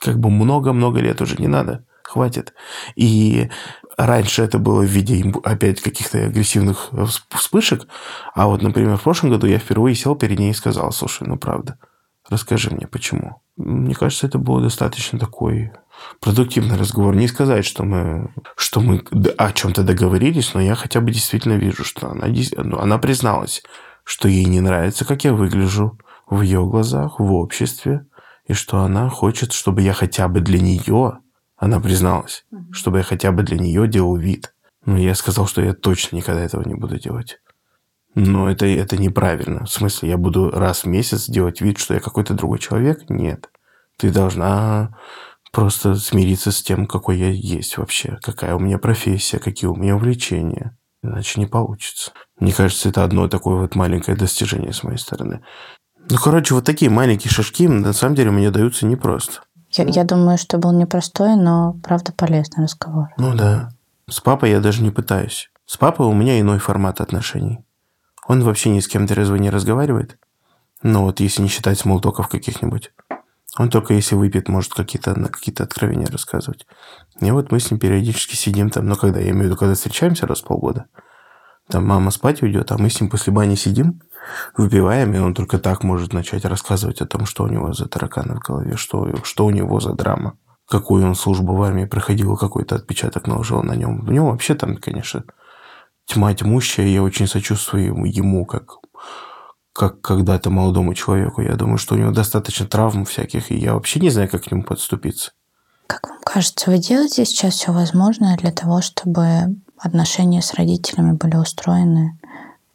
как бы много-много лет уже не надо. Хватит. И раньше это было в виде опять каких-то агрессивных вспышек, а вот, например, в прошлом году я впервые сел перед ней и сказал, слушай, ну правда, расскажи мне, почему. Мне кажется, это был достаточно такой продуктивный разговор. Не сказать, что мы, что мы о чем-то договорились, но я хотя бы действительно вижу, что она, ну, она призналась, что ей не нравится, как я выгляжу в ее глазах, в обществе, и что она хочет, чтобы я хотя бы для нее она призналась, угу. чтобы я хотя бы для нее делал вид. Но я сказал, что я точно никогда этого не буду делать. Но это, это неправильно. В смысле, я буду раз в месяц делать вид, что я какой-то другой человек? Нет. Ты должна просто смириться с тем, какой я есть вообще. Какая у меня профессия, какие у меня увлечения. Иначе не получится. Мне кажется, это одно такое вот маленькое достижение с моей стороны. Ну, короче, вот такие маленькие шажки на самом деле мне даются непросто. Я, я думаю, что был непростой, но правда полезный разговор. Ну да. С папой я даже не пытаюсь. С папой у меня иной формат отношений. Он вообще ни с кем трезво не разговаривает. Ну вот, если не считать смолтоков каких-нибудь. Он только если выпьет, может какие-то какие откровения рассказывать. И вот мы с ним периодически сидим там, ну когда, я имею в виду, когда встречаемся раз в полгода. Там мама спать уйдет, а мы с ним после бани сидим, выпиваем, и он только так может начать рассказывать о том, что у него за тараканы в голове, что, что у него за драма, какую он службу в армии проходил, какой-то отпечаток наложил на нем. У него вообще там, конечно, тьма тьмущая, я очень сочувствую ему, как, как когда-то молодому человеку. Я думаю, что у него достаточно травм всяких, и я вообще не знаю, как к нему подступиться. Как вам кажется, вы делаете сейчас все возможное для того, чтобы отношения с родителями были устроены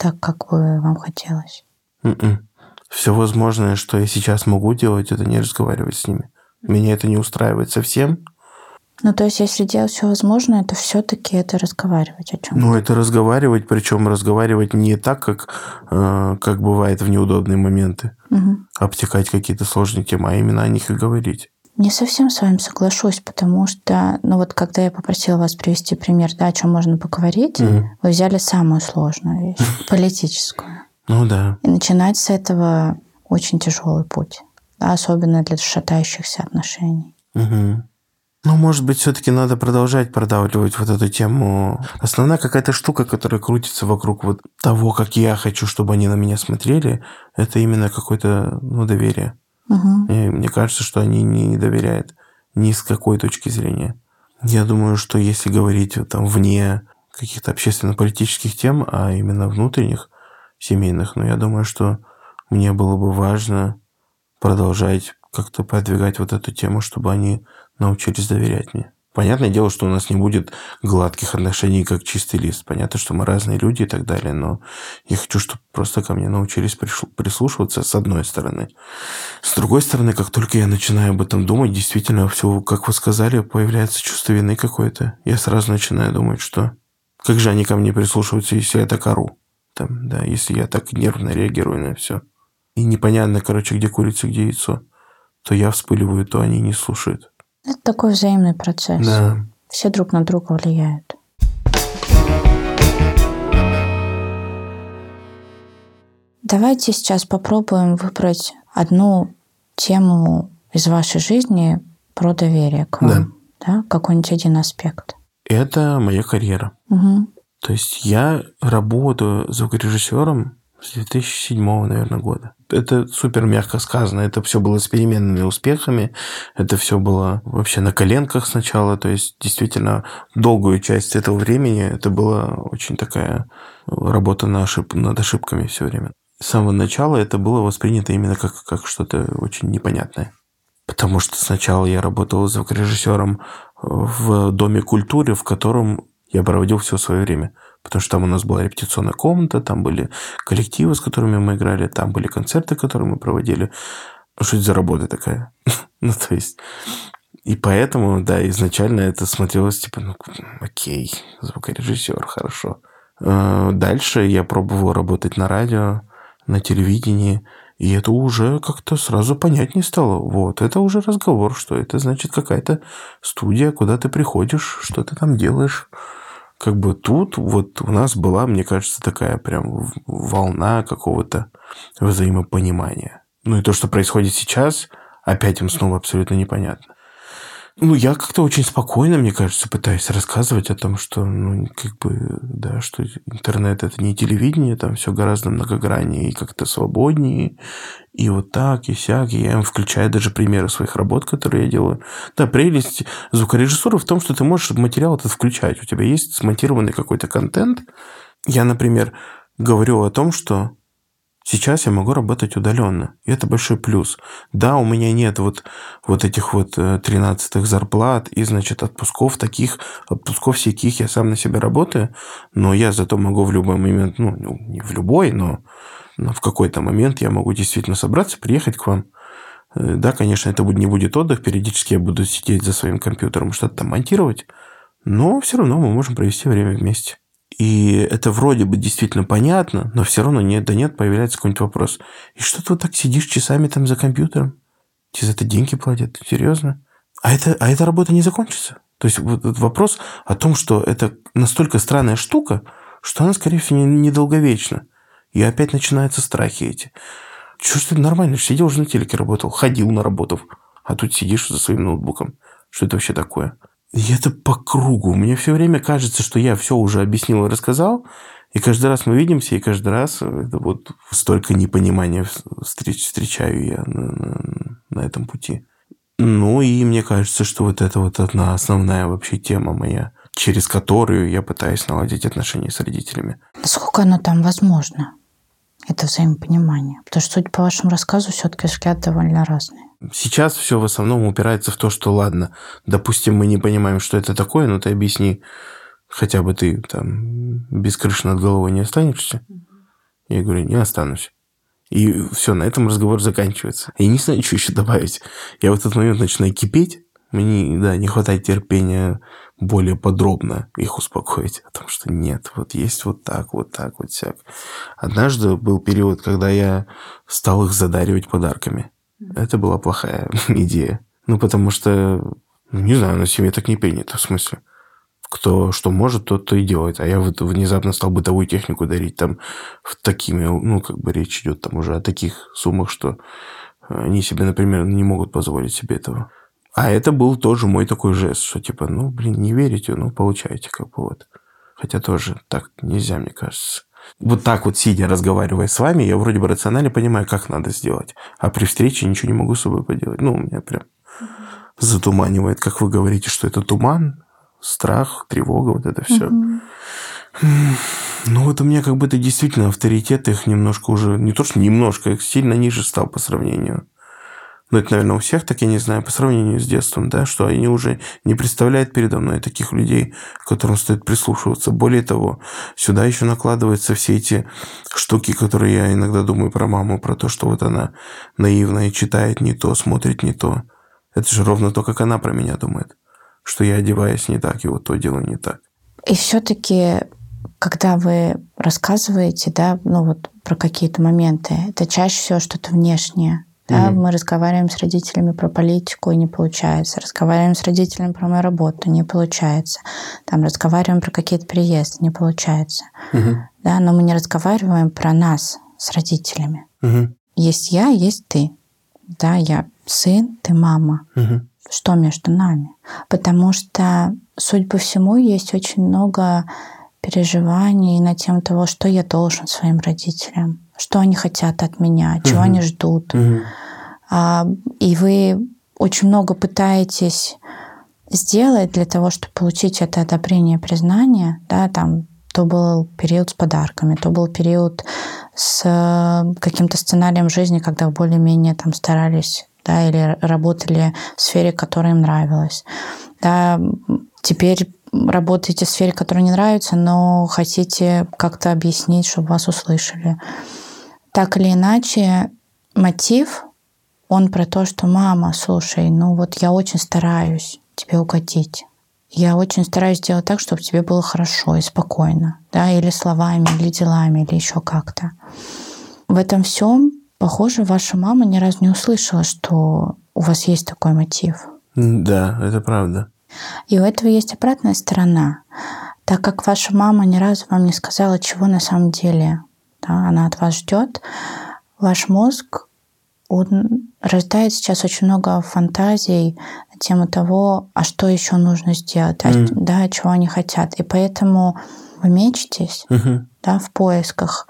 так, как бы вам хотелось? М-м. Все возможное, что я сейчас могу делать, это не разговаривать с ними. Меня это не устраивает совсем. Ну, то есть, если делать все возможное, то все-таки это разговаривать о чем? Ну, это разговаривать, причем разговаривать не так, как, э, как бывает в неудобные моменты, угу. обтекать какие-то сложные темы, а именно о них и говорить. Не совсем с вами соглашусь, потому что, ну вот когда я попросила вас привести пример, да, о чем можно поговорить, угу. вы взяли самую сложную вещь, <laughs> политическую. Ну да. И начинать с этого очень тяжелый путь, да, особенно для шатающихся отношений. Угу. Ну, может быть, все-таки надо продолжать продавливать вот эту тему. Основная какая-то штука, которая крутится вокруг вот того, как я хочу, чтобы они на меня смотрели, это именно какое-то ну, доверие. Угу. И мне кажется, что они не доверяют ни с какой точки зрения. Я думаю, что если говорить там вне каких-то общественно-политических тем, а именно внутренних, семейных, но я думаю, что мне было бы важно продолжать как-то продвигать вот эту тему, чтобы они научились доверять мне. Понятное дело, что у нас не будет гладких отношений, как чистый лист. Понятно, что мы разные люди и так далее, но я хочу, чтобы просто ко мне научились прислушиваться с одной стороны. С другой стороны, как только я начинаю об этом думать, действительно, все, как вы сказали, появляется чувство вины какое-то. Я сразу начинаю думать, что как же они ко мне прислушиваются, если я так ору? Там, да, если я так нервно реагирую на все. И непонятно, короче, где курица, где яйцо. То я вспыливаю, то они не слушают. Это такой взаимный процесс. Да. Все друг на друга влияют. Давайте сейчас попробуем выбрать одну тему из вашей жизни про доверие к вам. Да. да? Какой-нибудь один аспект. Это моя карьера. Угу. То есть я работаю звукорежиссером с 2007, наверное, года. Это супер мягко сказано. Это все было с переменными успехами. Это все было вообще на коленках сначала. То есть, действительно, долгую часть этого времени это была очень такая работа на ошиб... над ошибками все время. С самого начала это было воспринято именно как, как что-то очень непонятное. Потому что сначала я работал звукорежиссером в Доме культуры, в котором я проводил все свое время потому что там у нас была репетиционная комната, там были коллективы, с которыми мы играли, там были концерты, которые мы проводили. Что это за работа такая? <laughs> ну, то есть... И поэтому, да, изначально это смотрелось, типа, ну, окей, звукорежиссер, хорошо. Э, дальше я пробовал работать на радио, на телевидении, и это уже как-то сразу понятнее стало. Вот, это уже разговор, что это значит какая-то студия, куда ты приходишь, что ты там делаешь. Как бы тут вот у нас была, мне кажется, такая прям волна какого-то взаимопонимания. Ну и то, что происходит сейчас, опять им снова абсолютно непонятно. Ну, я как-то очень спокойно, мне кажется, пытаюсь рассказывать о том, что, ну, как бы, да, что интернет – это не телевидение, там все гораздо многограннее и как-то свободнее, и вот так, и сяк, и я им включаю даже примеры своих работ, которые я делаю. Да, прелесть звукорежиссуры в том, что ты можешь материал этот включать. У тебя есть смонтированный какой-то контент. Я, например, говорю о том, что Сейчас я могу работать удаленно, и это большой плюс. Да, у меня нет вот, вот этих вот 13 э, зарплат и, значит, отпусков таких, отпусков всяких, я сам на себя работаю, но я зато могу в любой момент, ну, не в любой, но, но в какой-то момент я могу действительно собраться, приехать к вам. Э, да, конечно, это не будет отдых, периодически я буду сидеть за своим компьютером, что-то там монтировать, но все равно мы можем провести время вместе. И это вроде бы действительно понятно, но все равно нет, да нет, появляется какой-нибудь вопрос. И что ты вот так сидишь часами там за компьютером? Тебе за это деньги платят? Серьезно? А, это, а эта работа не закончится? То есть вот вопрос о том, что это настолько странная штука, что она, скорее всего, недолговечна. И опять начинаются страхи эти. Чего ж ты нормально? Сидел уже на телеке работал, ходил на работу. А тут сидишь за своим ноутбуком. Что это вообще такое? И это по кругу. Мне все время кажется, что я все уже объяснил и рассказал. И каждый раз мы видимся, и каждый раз это вот столько непонимания встреч, встречаю я на, на, на этом пути. Ну и мне кажется, что вот это вот одна основная вообще тема моя, через которую я пытаюсь наладить отношения с родителями. Насколько оно там возможно? это взаимопонимание? Потому что, судя по вашему рассказу, все-таки взгляд довольно разный. Сейчас все в основном упирается в то, что ладно, допустим, мы не понимаем, что это такое, но ты объясни, хотя бы ты там без крыши над головой не останешься. Я говорю, не останусь. И все, на этом разговор заканчивается. Я не знаю, что еще добавить. Я в этот момент начинаю кипеть. Мне, да, не хватает терпения более подробно их успокоить о том, что нет, вот есть вот так, вот так, вот всяк. Однажды был период, когда я стал их задаривать подарками. Это была плохая <laughs> идея. Ну, потому что, ну, не знаю, на семье так не принято, в смысле. Кто что может, тот то и делает. А я вот внезапно стал бытовую технику дарить там в такими, ну, как бы речь идет там уже о таких суммах, что они себе, например, не могут позволить себе этого. А это был тоже мой такой жест, что типа, ну, блин, не верите, ну, получайте, как бы вот. Хотя тоже так нельзя, мне кажется. Вот так вот, сидя, разговаривая с вами, я вроде бы рационально понимаю, как надо сделать. А при встрече ничего не могу с собой поделать. Ну, у меня прям затуманивает, как вы говорите, что это туман, страх, тревога, вот это все. Ну, вот у меня как будто действительно авторитет их немножко уже, не то что немножко, их сильно ниже стал по сравнению ну, это, наверное, у всех так, я не знаю, по сравнению с детством, да, что они уже не представляют передо мной таких людей, к которым стоит прислушиваться. Более того, сюда еще накладываются все эти штуки, которые я иногда думаю про маму, про то, что вот она наивная, читает не то, смотрит не то. Это же ровно то, как она про меня думает, что я одеваюсь не так, и вот то делаю не так. И все-таки когда вы рассказываете, да, ну вот про какие-то моменты, это чаще всего что-то внешнее. Да, mm-hmm. Мы разговариваем с родителями про политику, и не получается. Разговариваем с родителями про мою работу, не получается. Там разговариваем про какие-то переезды, не получается. Mm-hmm. Да, но мы не разговариваем про нас с родителями. Mm-hmm. Есть я, есть ты. Да, я сын, ты мама. Mm-hmm. Что между нами? Потому что, судя по всему, есть очень много переживаний на тему того, что я должен своим родителям что они хотят от меня, чего угу. они ждут. Угу. А, и вы очень много пытаетесь сделать для того, чтобы получить это одобрение, признание, да, там то был период с подарками, то был период с э, каким-то сценарием жизни, когда вы более-менее там старались, да, или работали в сфере, которая им нравилась. Да, теперь работаете в сфере, которая не нравится, но хотите как-то объяснить, чтобы вас услышали. Так или иначе, мотив, он про то, что мама, слушай, ну вот я очень стараюсь тебе угодить. я очень стараюсь сделать так, чтобы тебе было хорошо и спокойно, да, или словами, или делами, или еще как-то. В этом всем, похоже, ваша мама ни разу не услышала, что у вас есть такой мотив. Да, это правда. И у этого есть обратная сторона. Так как ваша мама ни разу вам не сказала, чего на самом деле да, она от вас ждет, ваш мозг он рождает сейчас очень много фантазий на тему того, а что еще нужно сделать, mm. а, да, чего они хотят. И поэтому вы мечетесь uh-huh. да, в поисках,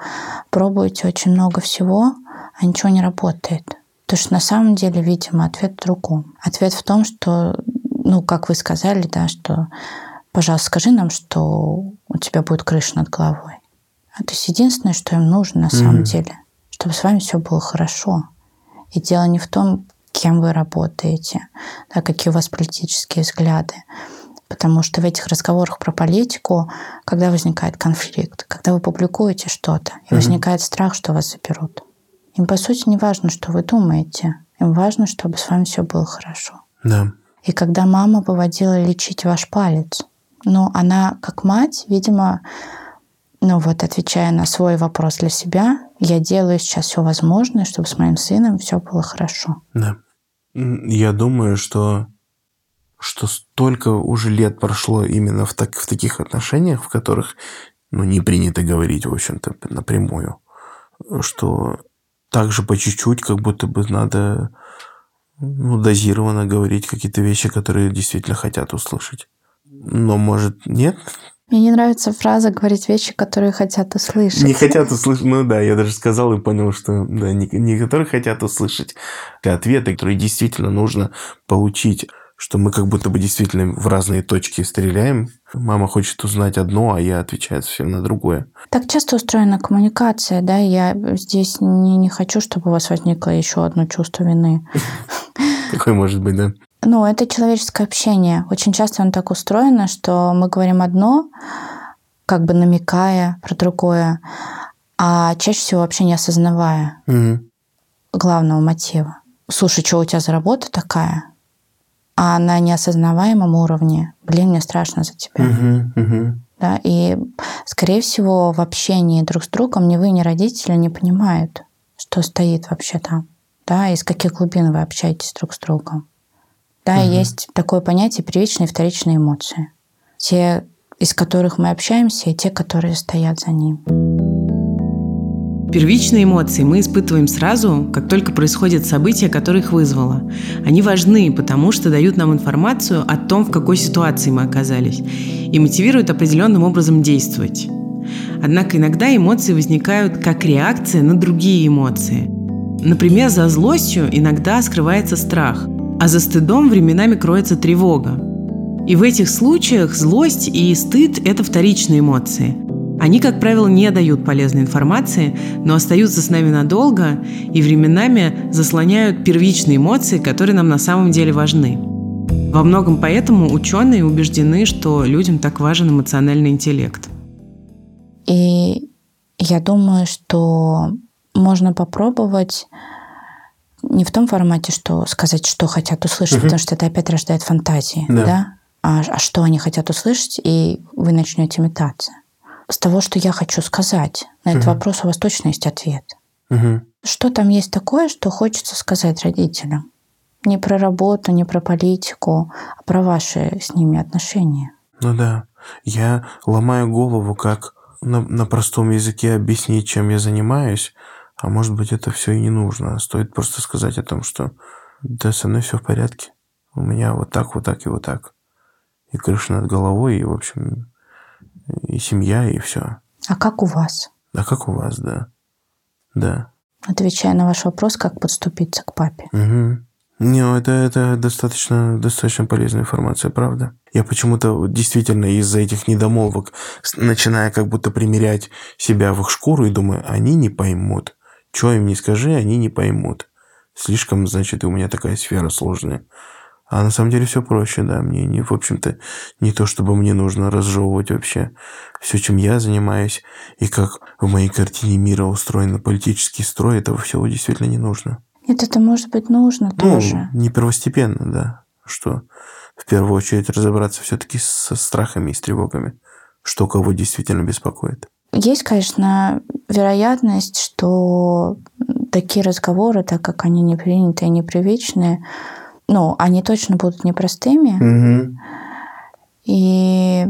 пробуете очень много всего, а ничего не работает. Потому что на самом деле, видимо, ответ в другом. Ответ в том, что, ну, как вы сказали, да, что, пожалуйста, скажи нам, что у тебя будет крыша над головой. А то есть единственное, что им нужно на самом mm. деле, чтобы с вами все было хорошо. И дело не в том, кем вы работаете, да, какие у вас политические взгляды. Потому что в этих разговорах про политику, когда возникает конфликт, когда вы публикуете что-то, и mm-hmm. возникает страх, что вас заберут. Им, по сути, не важно, что вы думаете. Им важно, чтобы с вами все было хорошо. Да. И когда мама выводила лечить ваш палец, ну, она, как мать, видимо, ну вот, отвечая на свой вопрос для себя, я делаю сейчас все возможное, чтобы с моим сыном все было хорошо. Да. Я думаю, что что столько уже лет прошло именно в, так, в таких отношениях, в которых ну, не принято говорить, в общем-то, напрямую, что также по чуть-чуть как будто бы надо ну, дозированно говорить какие-то вещи, которые действительно хотят услышать. Но, может, нет? Мне не нравится фраза говорить вещи, которые хотят услышать. Не хотят услышать. Ну да, я даже сказал и понял, что да, не, не которые хотят услышать, а ответы, которые действительно нужно получить что мы как будто бы действительно в разные точки стреляем. Мама хочет узнать одно, а я отвечаю совсем на другое. Так часто устроена коммуникация, да, я здесь не, не хочу, чтобы у вас возникло еще одно чувство вины. <laughs> Какое может быть, да? Ну, это человеческое общение. Очень часто оно так устроено, что мы говорим одно, как бы намекая про другое, а чаще всего вообще не осознавая угу. главного мотива. Слушай, что у тебя за работа такая? А на неосознаваемом уровне, блин, мне страшно за тебя. Угу, угу. Да, и, скорее всего, в общении друг с другом ни вы, ни родители не понимают, что стоит вообще там. Да, из каких глубин вы общаетесь друг с другом. Да, угу. есть такое понятие первичные и вторичные эмоции. Те, из которых мы общаемся, и те, которые стоят за ним. Первичные эмоции мы испытываем сразу, как только происходит событие, которое их вызвало. Они важны, потому что дают нам информацию о том, в какой ситуации мы оказались, и мотивируют определенным образом действовать. Однако иногда эмоции возникают как реакция на другие эмоции. Например, за злостью иногда скрывается страх, а за стыдом временами кроется тревога. И в этих случаях злость и стыд – это вторичные эмоции. Они, как правило, не дают полезной информации, но остаются с нами надолго и временами заслоняют первичные эмоции, которые нам на самом деле важны. Во многом поэтому ученые убеждены, что людям так важен эмоциональный интеллект. И я думаю, что можно попробовать не в том формате, что сказать, что хотят услышать, угу. потому что это опять рождает фантазии, да? да? А, а что они хотят услышать, и вы начнете метаться. С того, что я хочу сказать, на этот угу. вопрос у вас точно есть ответ. Угу. Что там есть такое, что хочется сказать родителям? Не про работу, не про политику, а про ваши с ними отношения. Ну да. Я ломаю голову, как на, на простом языке объяснить, чем я занимаюсь, а может быть, это все и не нужно. Стоит просто сказать о том, что да, со мной все в порядке. У меня вот так, вот так и вот так. И крыша над головой, и, в общем, и семья, и все. А как у вас? А как у вас, да. Да. Отвечая на ваш вопрос, как подступиться к папе. Угу. Не, это, это достаточно, достаточно полезная информация, правда. Я почему-то действительно из-за этих недомолвок, начиная как будто примерять себя в их шкуру и думаю, они не поймут. Что им не скажи, они не поймут. Слишком, значит, у меня такая сфера сложная. А на самом деле все проще, да. Мне, не, в общем-то, не то, чтобы мне нужно разжевывать вообще все, чем я занимаюсь, и как в моей картине мира устроен политический строй, этого всего действительно не нужно. Нет, это может быть нужно ну, тоже. Не первостепенно, да. Что в первую очередь разобраться все-таки со страхами и с тревогами, что кого действительно беспокоит. Есть, конечно, вероятность, что такие разговоры, так как они не приняты и непривычные, ну, они точно будут непростыми. Угу. И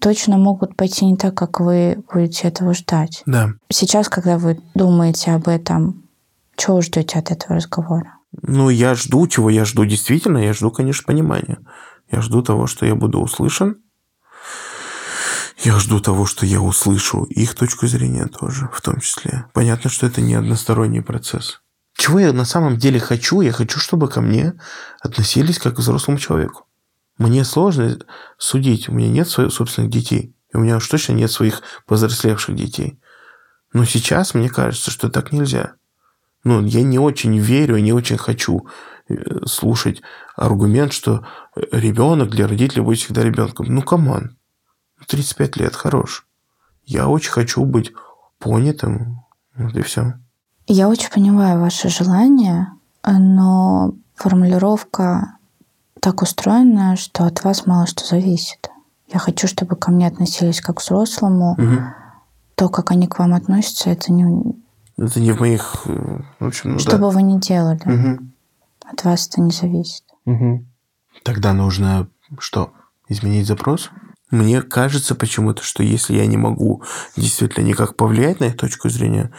точно могут пойти не так, как вы будете этого ждать. Да. Сейчас, когда вы думаете об этом, чего вы ждете от этого разговора? Ну, я жду, чего я жду действительно, я жду, конечно, понимания. Я жду того, что я буду услышан. Я жду того, что я услышу их точку зрения тоже, в том числе. Понятно, что это не односторонний процесс. Чего я на самом деле хочу? Я хочу, чтобы ко мне относились как к взрослому человеку. Мне сложно судить. У меня нет своих собственных детей. И у меня уж точно нет своих повзрослевших детей. Но сейчас мне кажется, что так нельзя. Ну, я не очень верю, не очень хочу э, слушать аргумент, что ребенок для родителей будет всегда ребенком. Ну, come on. 35 лет, хорош. Я очень хочу быть понятым. Вот и все. Я очень понимаю ваше желание, но формулировка так устроена, что от вас мало что зависит. Я хочу, чтобы ко мне относились как к взрослому. Угу. То, как они к вам относятся, это не... Это не в моих... Э, в общем, ну, что да. бы вы ни делали, угу. от вас это не зависит. Угу. Тогда нужно что? Изменить запрос? Мне кажется почему-то, что если я не могу действительно никак повлиять на их точку зрения,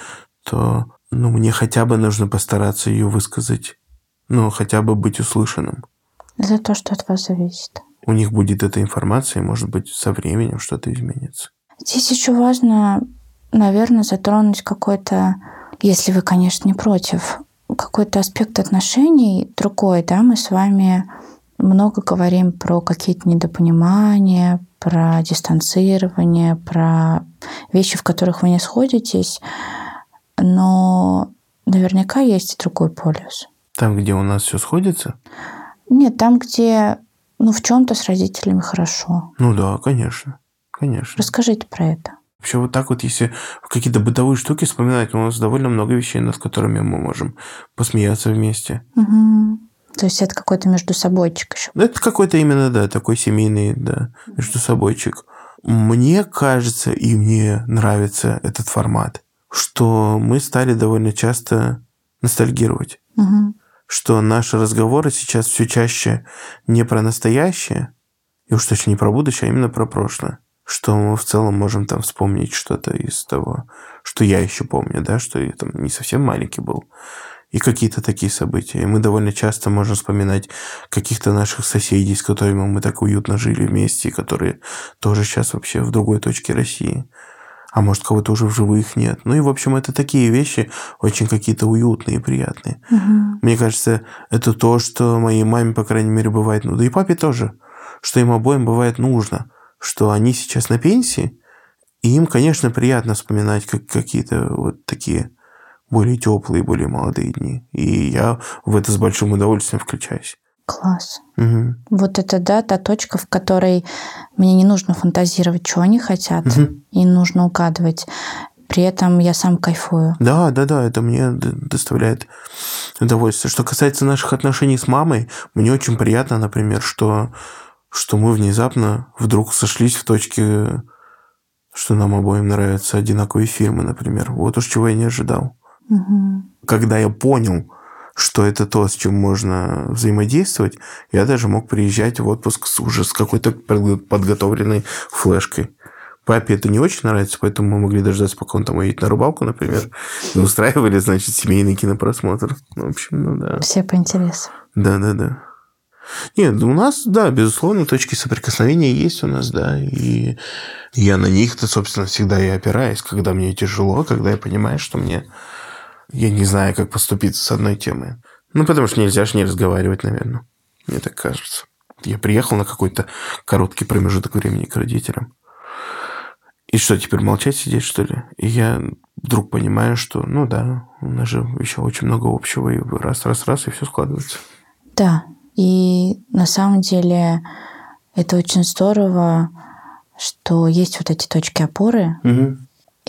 то ну, мне хотя бы нужно постараться ее высказать. Ну, хотя бы быть услышанным. За то, что от вас зависит. У них будет эта информация, и, может быть, со временем что-то изменится. Здесь еще важно, наверное, затронуть какой-то, если вы, конечно, не против, какой-то аспект отношений другой, да, мы с вами много говорим про какие-то недопонимания, про дистанцирование, про вещи, в которых вы не сходитесь, но наверняка есть и другой полюс. Там, где у нас все сходится? Нет, там, где ну, в чем-то с родителями хорошо. Ну да, конечно. Конечно. Расскажите про это. Вообще вот так вот, если какие-то бытовые штуки вспоминать, у нас довольно много вещей, над которыми мы можем посмеяться вместе. Угу. То есть это какой-то между собойчик еще. Это какой-то именно, да, такой семейный, да, между собойчик. Мне кажется, и мне нравится этот формат, что мы стали довольно часто ностальгировать. Угу. Что наши разговоры сейчас все чаще не про настоящее, и уж точно не про будущее, а именно про прошлое. Что мы в целом можем там вспомнить что-то из того, что я еще помню, да, что я там не совсем маленький был и какие-то такие события. И мы довольно часто можем вспоминать каких-то наших соседей, с которыми мы так уютно жили вместе, и которые тоже сейчас вообще в другой точке России. А может, кого-то уже в живых нет. Ну и, в общем, это такие вещи очень какие-то уютные и приятные. Угу. Мне кажется, это то, что моей маме, по крайней мере, бывает, ну да и папе тоже, что им обоим бывает нужно, что они сейчас на пенсии, и им, конечно, приятно вспоминать как какие-то вот такие более теплые, более молодые дни. И я в это с большим удовольствием включаюсь. Класс. Угу. Вот это, да, та точка, в которой мне не нужно фантазировать, что они хотят, угу. и нужно угадывать. При этом я сам кайфую. Да, да, да, это мне доставляет удовольствие. Что касается наших отношений с мамой, мне очень приятно, например, что, что мы внезапно вдруг сошлись в точке, что нам обоим нравятся одинаковые фильмы, например. Вот уж чего я не ожидал. Угу. Когда я понял, что это то, с чем можно взаимодействовать, я даже мог приезжать в отпуск с, уже с какой-то подготовленной флешкой. Папе это не очень нравится, поэтому мы могли дождаться, пока он там уедет на рыбалку, например, и устраивали, значит, семейный кинопросмотр. В общем, ну да. Все по интересу. Да-да-да. Нет, у нас, да, безусловно, точки соприкосновения есть у нас, да, и я на них-то, собственно, всегда и опираюсь, когда мне тяжело, когда я понимаю, что мне я не знаю, как поступить с одной темой. Ну, потому что нельзя же не разговаривать, наверное. Мне так кажется. Я приехал на какой-то короткий промежуток времени к родителям. И что, теперь молчать сидеть, что ли? И я вдруг понимаю, что, ну да, у нас же еще очень много общего, и раз, раз, раз, и все складывается. Да, и на самом деле это очень здорово, что есть вот эти точки опоры, угу.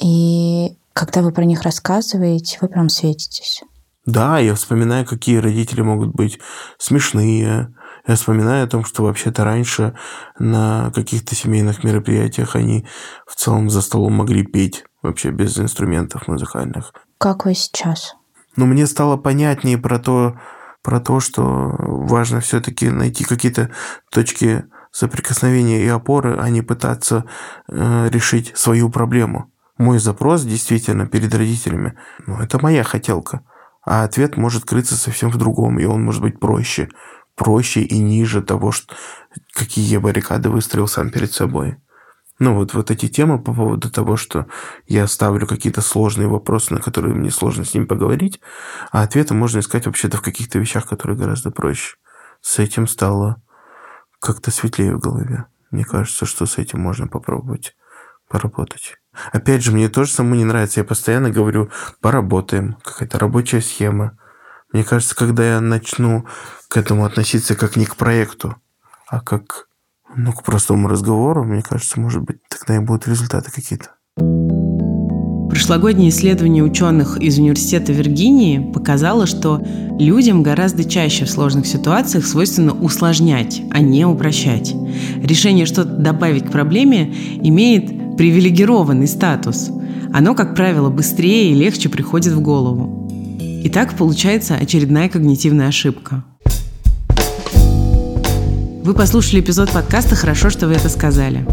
и когда вы про них рассказываете, вы прям светитесь. Да, я вспоминаю, какие родители могут быть смешные, Я вспоминаю о том, что вообще-то раньше на каких-то семейных мероприятиях они в целом за столом могли петь вообще без инструментов музыкальных. Как вы сейчас? Но мне стало понятнее про то, про то, что важно все-таки найти какие-то точки соприкосновения и опоры, а не пытаться э, решить свою проблему. Мой запрос действительно перед родителями, ну, это моя хотелка. А ответ может крыться совсем в другом, и он может быть проще. Проще и ниже того, что, какие я баррикады выстроил сам перед собой. Ну, вот, вот эти темы по поводу того, что я ставлю какие-то сложные вопросы, на которые мне сложно с ним поговорить, а ответы можно искать вообще-то в каких-то вещах, которые гораздо проще. С этим стало как-то светлее в голове. Мне кажется, что с этим можно попробовать поработать. Опять же, мне тоже самому не нравится. Я постоянно говорю, поработаем. Какая-то рабочая схема. Мне кажется, когда я начну к этому относиться как не к проекту, а как ну, к простому разговору, мне кажется, может быть, тогда и будут результаты какие-то. Прошлогоднее исследование ученых из Университета Виргинии показало, что людям гораздо чаще в сложных ситуациях свойственно усложнять, а не упрощать. Решение что-то добавить к проблеме имеет привилегированный статус. Оно, как правило, быстрее и легче приходит в голову. И так получается очередная когнитивная ошибка. Вы послушали эпизод подкаста «Хорошо, что вы это сказали».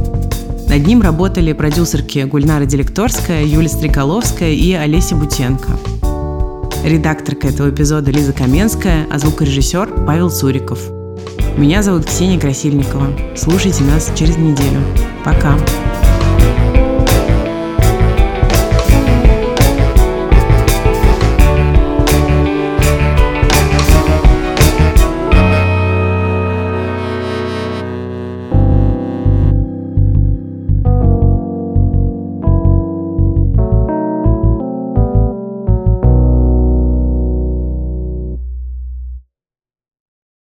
Над ним работали продюсерки Гульнара Делекторская, Юлия Стреколовская и Олеся Бутенко. Редакторка этого эпизода Лиза Каменская, а звукорежиссер Павел Цуриков. Меня зовут Ксения Красильникова. Слушайте нас через неделю. Пока.